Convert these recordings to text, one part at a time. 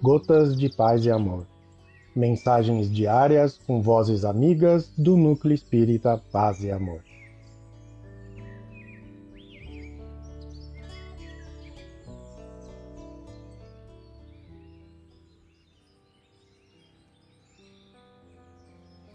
Gotas de Paz e Amor. Mensagens diárias com vozes amigas do Núcleo Espírita Paz e Amor.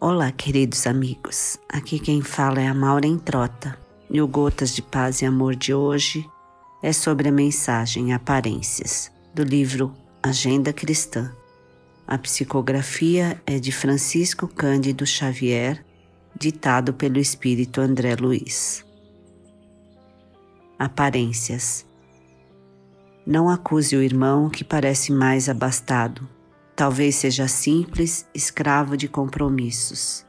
Olá, queridos amigos. Aqui quem fala é a Maura Trota e o Gotas de Paz e Amor de hoje é sobre a mensagem Aparências, do livro Agenda Cristã. A psicografia é de Francisco Cândido Xavier, ditado pelo espírito André Luiz. Aparências. Não acuse o irmão que parece mais abastado. Talvez seja simples, escravo de compromissos.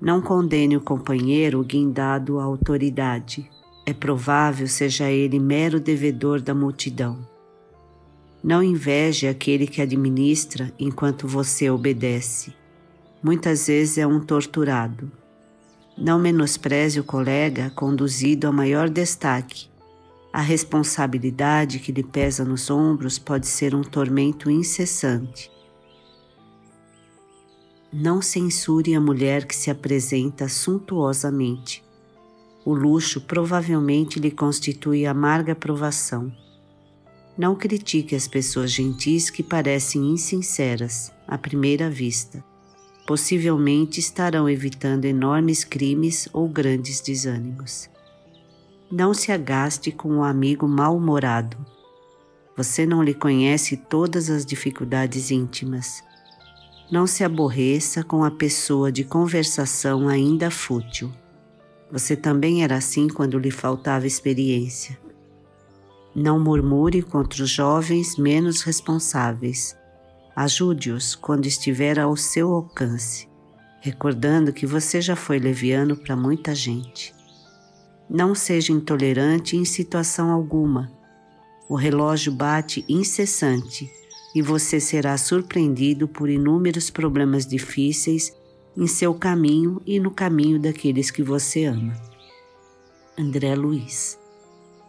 Não condene o companheiro guindado à autoridade é provável seja ele mero devedor da multidão. Não inveje aquele que administra enquanto você obedece. Muitas vezes é um torturado. Não menospreze o colega conduzido a maior destaque. A responsabilidade que lhe pesa nos ombros pode ser um tormento incessante. Não censure a mulher que se apresenta suntuosamente o luxo provavelmente lhe constitui amarga provação. Não critique as pessoas gentis que parecem insinceras à primeira vista. Possivelmente estarão evitando enormes crimes ou grandes desânimos. Não se agaste com um amigo mal-humorado. Você não lhe conhece todas as dificuldades íntimas. Não se aborreça com a pessoa de conversação ainda fútil. Você também era assim quando lhe faltava experiência. Não murmure contra os jovens menos responsáveis. Ajude-os quando estiver ao seu alcance, recordando que você já foi leviano para muita gente. Não seja intolerante em situação alguma. O relógio bate incessante e você será surpreendido por inúmeros problemas difíceis em seu caminho e no caminho daqueles que você ama. André Luiz.